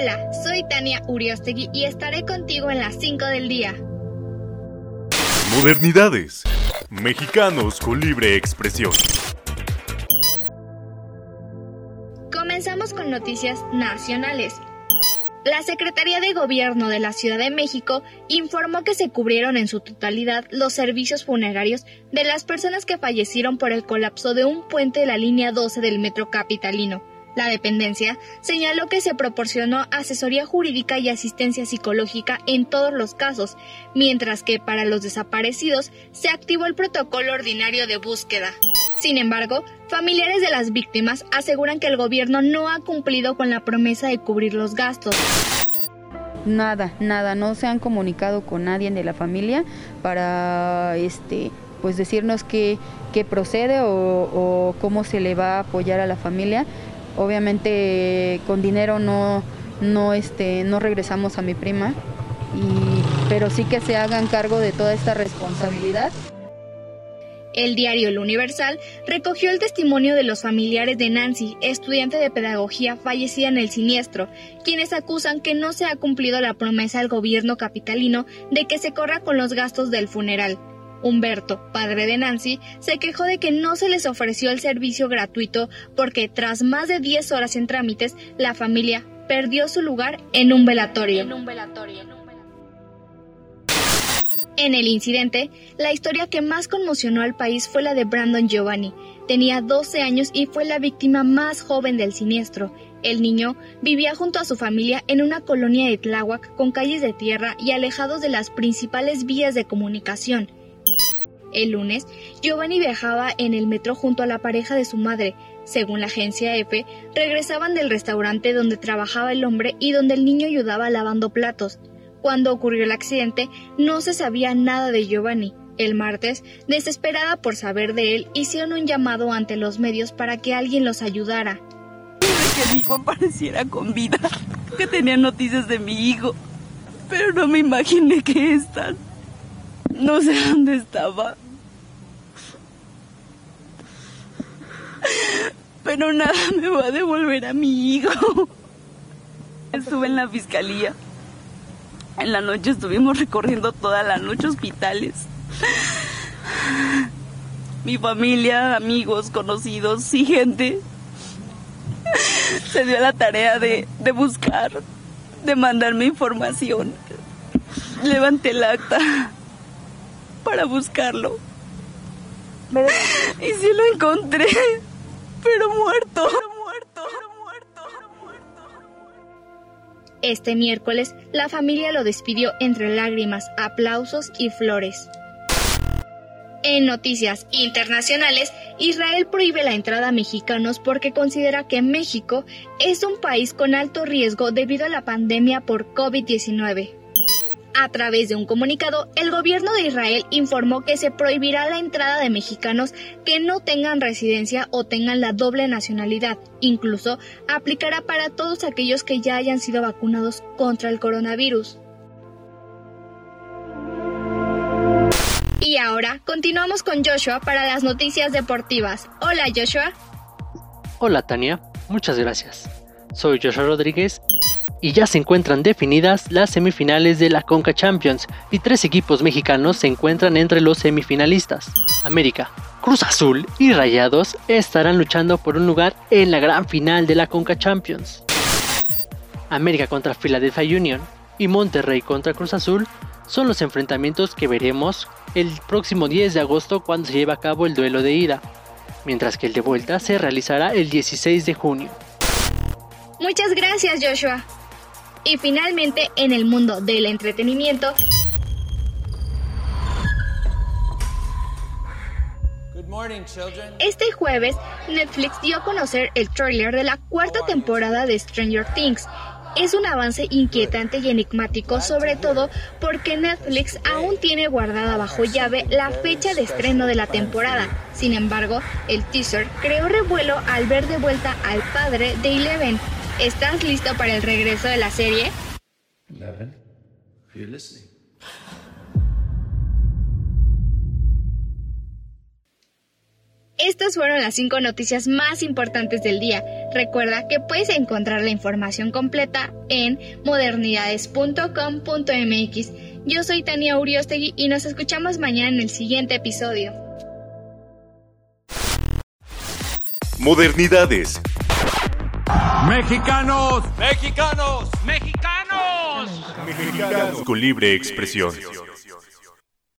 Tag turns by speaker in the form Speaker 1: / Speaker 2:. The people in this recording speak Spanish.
Speaker 1: Hola, soy Tania Uriostegui y estaré contigo en las 5 del día.
Speaker 2: Modernidades. Mexicanos con libre expresión.
Speaker 1: Comenzamos con noticias nacionales. La Secretaría de Gobierno de la Ciudad de México informó que se cubrieron en su totalidad los servicios funerarios de las personas que fallecieron por el colapso de un puente de la línea 12 del metro capitalino. La dependencia señaló que se proporcionó asesoría jurídica y asistencia psicológica en todos los casos, mientras que para los desaparecidos se activó el protocolo ordinario de búsqueda. Sin embargo, familiares de las víctimas aseguran que el gobierno no ha cumplido con la promesa de cubrir los gastos.
Speaker 3: Nada, nada, no se han comunicado con nadie de la familia para este pues decirnos qué, procede o, o cómo se le va a apoyar a la familia Obviamente con dinero no, no, este, no regresamos a mi prima, pero sí que se hagan cargo de toda esta responsabilidad.
Speaker 1: El diario El Universal recogió el testimonio de los familiares de Nancy, estudiante de pedagogía fallecida en el siniestro, quienes acusan que no se ha cumplido la promesa del gobierno capitalino de que se corra con los gastos del funeral. Humberto, padre de Nancy, se quejó de que no se les ofreció el servicio gratuito porque tras más de 10 horas en trámites, la familia perdió su lugar en un velatorio. En el incidente, la historia que más conmocionó al país fue la de Brandon Giovanni. Tenía 12 años y fue la víctima más joven del siniestro. El niño vivía junto a su familia en una colonia de Tláhuac con calles de tierra y alejados de las principales vías de comunicación. El lunes, Giovanni viajaba en el metro junto a la pareja de su madre. Según la agencia EFE, regresaban del restaurante donde trabajaba el hombre y donde el niño ayudaba lavando platos. Cuando ocurrió el accidente, no se sabía nada de Giovanni. El martes, desesperada por saber de él, hicieron un llamado ante los medios para que alguien los ayudara.
Speaker 4: que mi hijo apareciera con vida, que tenía noticias de mi hijo, pero no me imaginé que están. No sé dónde estaba. Pero nada me va a devolver a mi hijo. Estuve en la fiscalía. En la noche estuvimos recorriendo toda la noche hospitales. Mi familia, amigos, conocidos y gente se dio la tarea de, de buscar, de mandarme información. Levanté el acta para buscarlo. Y sí lo encontré, pero muerto. muerto, muerto,
Speaker 1: Este miércoles, la familia lo despidió entre lágrimas, aplausos y flores. En noticias internacionales, Israel prohíbe la entrada a mexicanos porque considera que México es un país con alto riesgo debido a la pandemia por COVID-19. A través de un comunicado, el gobierno de Israel informó que se prohibirá la entrada de mexicanos que no tengan residencia o tengan la doble nacionalidad. Incluso aplicará para todos aquellos que ya hayan sido vacunados contra el coronavirus. Y ahora continuamos con Joshua para las noticias deportivas. Hola Joshua.
Speaker 5: Hola Tania, muchas gracias. Soy Joshua Rodríguez y ya se encuentran definidas las semifinales de la Conca Champions y tres equipos mexicanos se encuentran entre los semifinalistas. América, Cruz Azul y Rayados estarán luchando por un lugar en la gran final de la Conca Champions. América contra Philadelphia Union y Monterrey contra Cruz Azul son los enfrentamientos que veremos el próximo 10 de agosto cuando se lleve a cabo el duelo de ida, mientras que el de vuelta se realizará el 16 de junio.
Speaker 1: Muchas gracias Joshua. Y finalmente, en el mundo del entretenimiento, Este jueves, Netflix dio a conocer el tráiler de la cuarta temporada de Stranger Things. Es un avance inquietante y enigmático, sobre todo porque Netflix aún tiene guardada bajo llave la fecha de estreno de la temporada. Sin embargo, el teaser creó revuelo al ver de vuelta al padre de Eleven, ¿Estás listo para el regreso de la serie? Estas fueron las cinco noticias más importantes del día. Recuerda que puedes encontrar la información completa en modernidades.com.mx. Yo soy Tania Uriostegui y nos escuchamos mañana en el siguiente episodio.
Speaker 2: Modernidades.
Speaker 6: Mexicanos.
Speaker 7: Mexicanos.
Speaker 6: Mexicanos.
Speaker 2: Mexicanos con libre expresión.